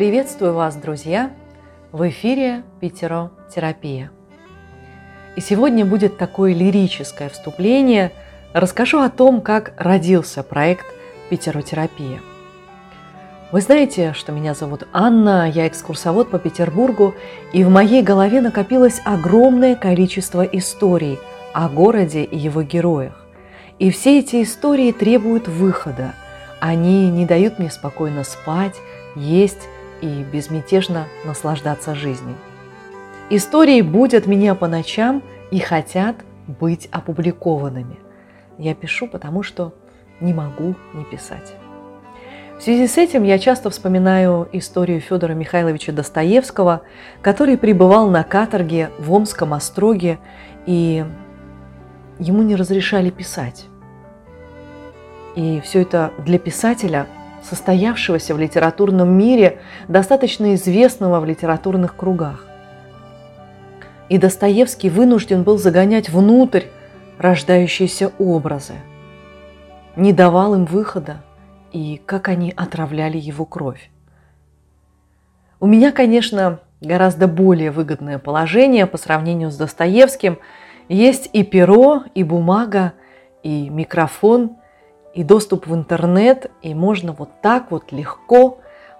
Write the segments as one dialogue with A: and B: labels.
A: Приветствую вас, друзья! В эфире Питеротерапия. И сегодня будет такое лирическое вступление. Расскажу о том, как родился проект Питеротерапия. Вы знаете, что меня зовут Анна, я экскурсовод по Петербургу, и в моей голове накопилось огромное количество историй о городе и его героях. И все эти истории требуют выхода. Они не дают мне спокойно спать, есть и безмятежно наслаждаться жизнью. Истории будут меня по ночам и хотят быть опубликованными. Я пишу, потому что не могу не писать. В связи с этим я часто вспоминаю историю Федора Михайловича Достоевского, который пребывал на каторге в Омском остроге, и ему не разрешали писать. И все это для писателя – состоявшегося в литературном мире, достаточно известного в литературных кругах. И Достоевский вынужден был загонять внутрь рождающиеся образы, не давал им выхода, и как они отравляли его кровь. У меня, конечно, гораздо более выгодное положение по сравнению с Достоевским. Есть и перо, и бумага, и микрофон, и доступ в интернет, и можно вот так вот легко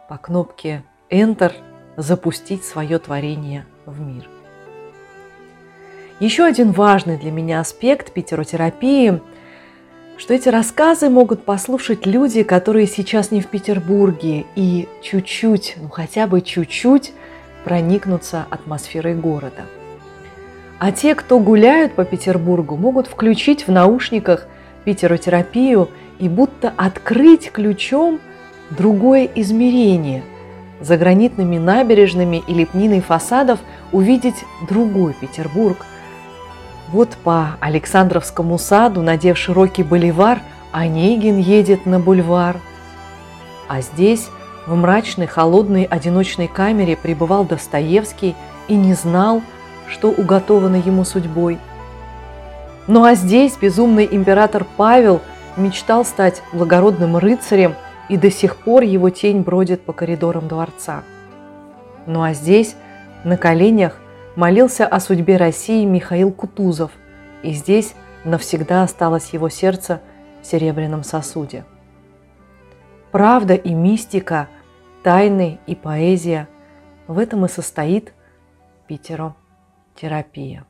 A: по кнопке Enter запустить свое творение в мир. Еще один важный для меня аспект питеротерапии, что эти рассказы могут послушать люди, которые сейчас не в Петербурге и чуть-чуть, ну хотя бы чуть-чуть проникнуться атмосферой города. А те, кто гуляют по Петербургу, могут включить в наушниках питеротерапию и будто открыть ключом другое измерение. За гранитными набережными и лепниной фасадов увидеть другой Петербург. Вот по Александровскому саду, надев широкий боливар, Онегин едет на бульвар. А здесь, в мрачной, холодной, одиночной камере пребывал Достоевский и не знал, что уготовано ему судьбой. Ну а здесь безумный император Павел – мечтал стать благородным рыцарем, и до сих пор его тень бродит по коридорам дворца. Ну а здесь, на коленях, молился о судьбе России Михаил Кутузов, и здесь навсегда осталось его сердце в серебряном сосуде. Правда и мистика, тайны и поэзия – в этом и состоит Питеро-терапия.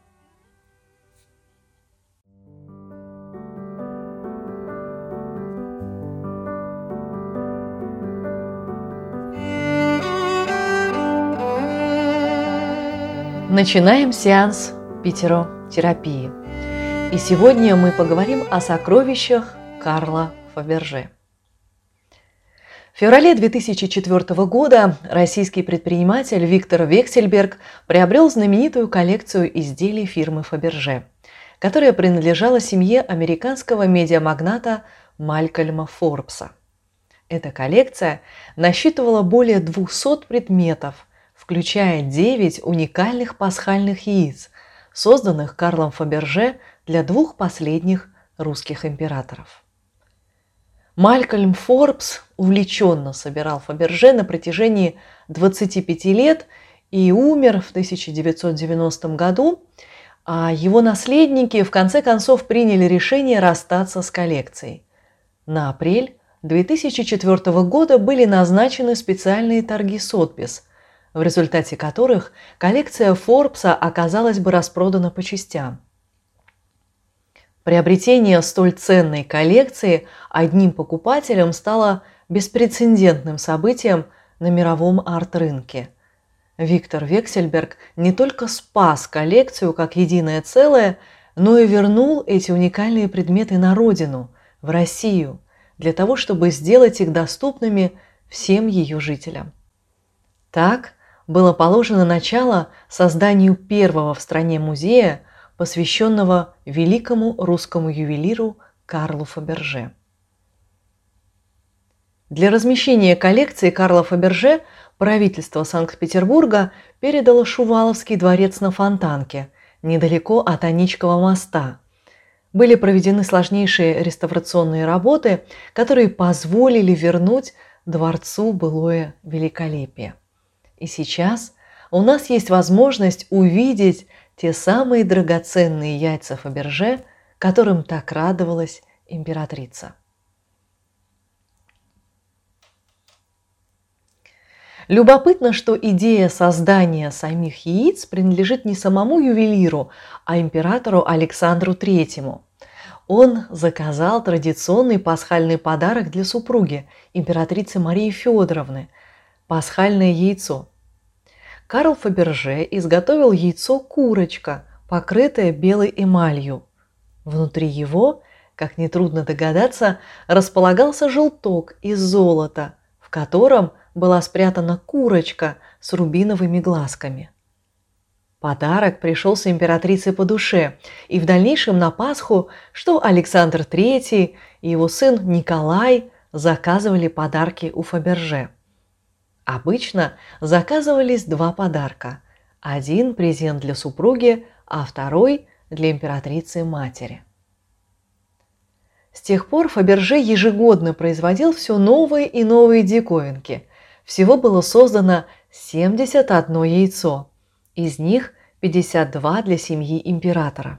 A: Начинаем сеанс питеротерапии. И сегодня мы поговорим о сокровищах Карла Фаберже. В феврале 2004 года российский предприниматель Виктор Вексельберг приобрел знаменитую коллекцию изделий фирмы Фаберже, которая принадлежала семье американского медиамагната Малькольма Форбса. Эта коллекция насчитывала более 200 предметов – включая 9 уникальных пасхальных яиц, созданных Карлом Фаберже для двух последних русских императоров. Малькольм Форбс увлеченно собирал Фаберже на протяжении 25 лет и умер в 1990 году, а его наследники в конце концов приняли решение расстаться с коллекцией. На апрель 2004 года были назначены специальные торги Сотбис – в результате которых коллекция Форбса оказалась бы распродана по частям. Приобретение столь ценной коллекции одним покупателем стало беспрецедентным событием на мировом арт-рынке. Виктор Вексельберг не только спас коллекцию как единое целое, но и вернул эти уникальные предметы на родину, в Россию, для того, чтобы сделать их доступными всем ее жителям. Так, было положено начало созданию первого в стране музея, посвященного великому русскому ювелиру Карлу Фаберже. Для размещения коллекции Карла Фаберже правительство Санкт-Петербурга передало Шуваловский дворец на Фонтанке, недалеко от Аничкова моста. Были проведены сложнейшие реставрационные работы, которые позволили вернуть дворцу былое великолепие – И сейчас у нас есть возможность увидеть те самые драгоценные яйца Фаберже, которым так радовалась императрица. Любопытно, что идея создания самих яиц принадлежит не самому ювелиру, а императору Александру Третьему. Он заказал традиционный пасхальный подарок для супруги, императрицы Марии Федоровны – пасхальное яйцо. Карл Фаберже изготовил яйцо курочка, покрытое белой эмалью. Внутри его, как нетрудно догадаться, располагался желток из золота, в котором – была спрятана курочка с рубиновыми глазками. Подарок пришелся императрице по душе, и в дальнейшем на Пасху, что Александр III и его сын Николай заказывали подарки у Фаберже. Обычно заказывались два подарка. Один презент для супруги, а второй для императрицы-матери. С тех пор Фаберже ежегодно производил все новые и новые диковинки, всего было создано 71 яйцо, из них 52 для семьи императора.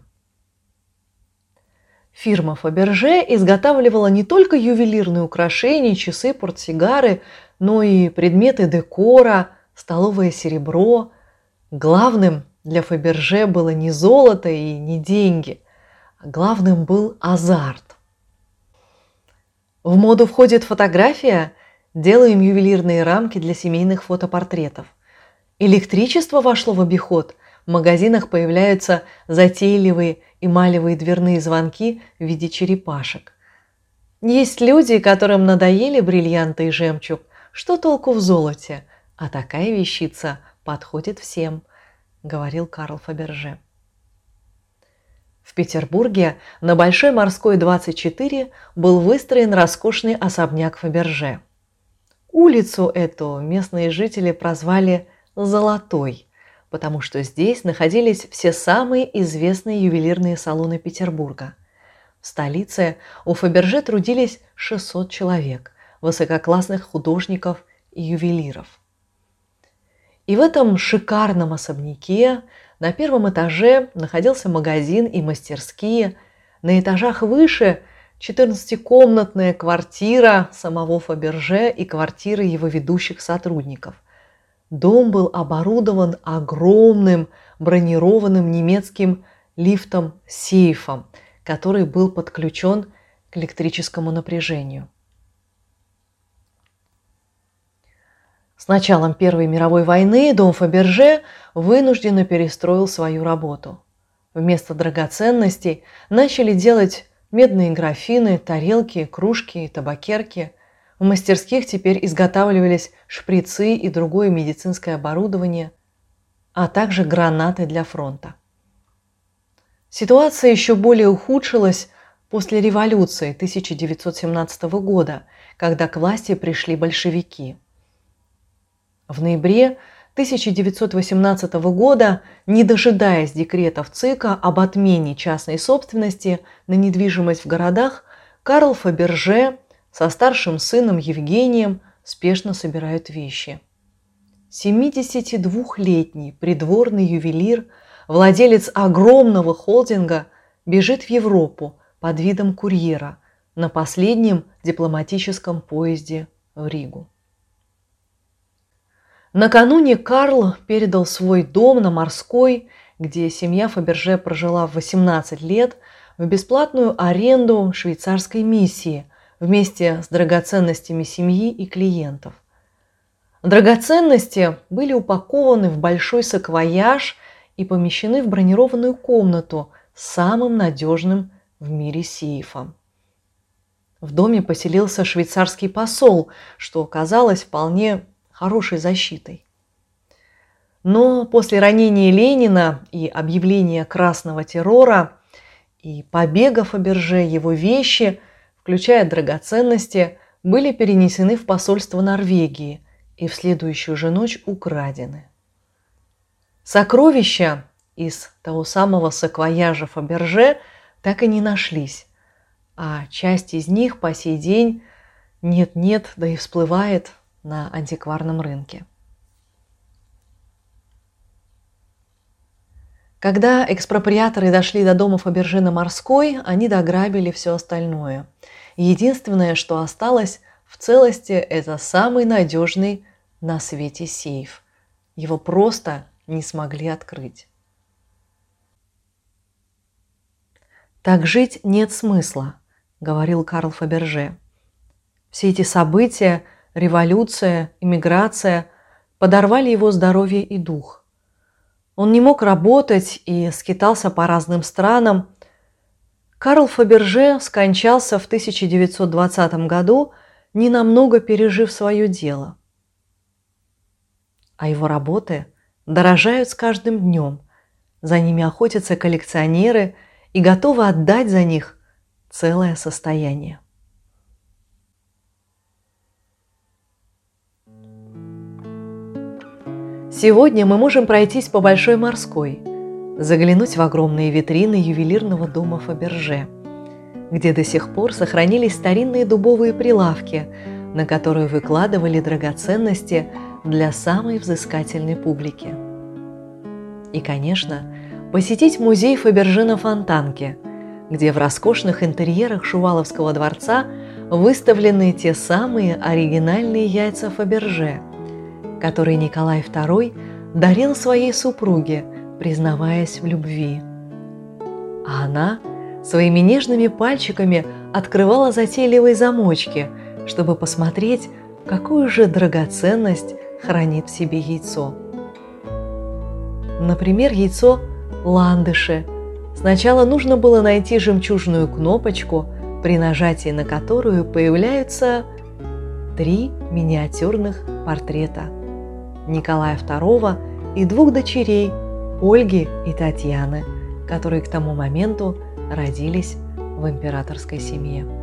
A: Фирма Фаберже изготавливала не только ювелирные украшения, часы, портсигары, но и предметы декора, столовое серебро. Главным для Фаберже было не золото и не деньги, а главным был азарт. В моду входит фотография, Делаем ювелирные рамки для семейных фотопортретов. Электричество вошло в обиход. В магазинах появляются затейливые эмалевые дверные звонки в виде черепашек. Есть люди, которым надоели бриллианты и жемчуг. Что толку в золоте? А такая вещица подходит всем, говорил Карл Фаберже. В Петербурге на Большой морской 24 был выстроен роскошный особняк Фаберже – Улицу эту местные жители прозвали «Золотой», потому что здесь находились все самые известные ювелирные салоны Петербурга. В столице у Фаберже трудились 600 человек, высококлассных художников и ювелиров. И в этом шикарном особняке на первом этаже находился магазин и мастерские, на этажах выше 14-комнатная квартира самого Фаберже и квартиры его ведущих сотрудников. Дом был оборудован огромным бронированным немецким лифтом-сейфом, который был подключен к электрическому напряжению. С началом Первой мировой войны дом Фаберже вынужденно перестроил свою работу. Вместо драгоценностей начали делать медные графины, тарелки, кружки, табакерки. В мастерских теперь изготавливались шприцы и другое медицинское оборудование, а также гранаты для фронта. Ситуация еще более ухудшилась после революции 1917 года, когда к власти пришли большевики. В ноябре 1918 года, не дожидаясь декретов ЦИКа об отмене частной собственности на недвижимость в городах, Карл Фаберже со старшим сыном Евгением спешно собирают вещи. 72-летний придворный ювелир, владелец огромного холдинга, бежит в Европу под видом курьера на последнем дипломатическом поезде в Ригу. Накануне Карл передал свой дом на Морской, где семья Фаберже прожила 18 лет, в бесплатную аренду швейцарской миссии вместе с драгоценностями семьи и клиентов. Драгоценности были упакованы в большой саквояж и помещены в бронированную комнату с самым надежным в мире сейфом. В доме поселился швейцарский посол, что оказалось вполне хорошей защитой. Но после ранения Ленина и объявления красного террора и побега Фаберже его вещи, включая драгоценности, были перенесены в посольство Норвегии и в следующую же ночь украдены. Сокровища из того самого саквояжа Фаберже так и не нашлись, а часть из них по сей день нет-нет, да и всплывает на антикварном рынке. Когда экспроприаторы дошли до дома Фаберже на Морской, они дограбили все остальное. Единственное, что осталось в целости, это самый надежный на свете сейф. Его просто не смогли открыть. «Так жить нет смысла», — говорил Карл Фаберже. «Все эти события революция, иммиграция подорвали его здоровье и дух. Он не мог работать и скитался по разным странам. Карл Фаберже скончался в 1920 году, ненамного пережив свое дело. А его работы дорожают с каждым днем. За ними охотятся коллекционеры и готовы отдать за них целое состояние. Сегодня мы можем пройтись по Большой Морской, заглянуть в огромные витрины ювелирного дома Фаберже, где до сих пор сохранились старинные дубовые прилавки, на которые выкладывали драгоценности для самой взыскательной публики. И, конечно, посетить музей Фаберже на Фонтанке, где в роскошных интерьерах Шуваловского дворца выставлены те самые оригинальные яйца Фаберже – который Николай II дарил своей супруге, признаваясь в любви. А она своими нежными пальчиками открывала затейливые замочки, чтобы посмотреть, какую же драгоценность хранит в себе яйцо. Например, яйцо ландыши. Сначала нужно было найти жемчужную кнопочку, при нажатии на которую появляются три миниатюрных портрета – Николая II и двух дочерей Ольги и Татьяны, которые к тому моменту родились в императорской семье.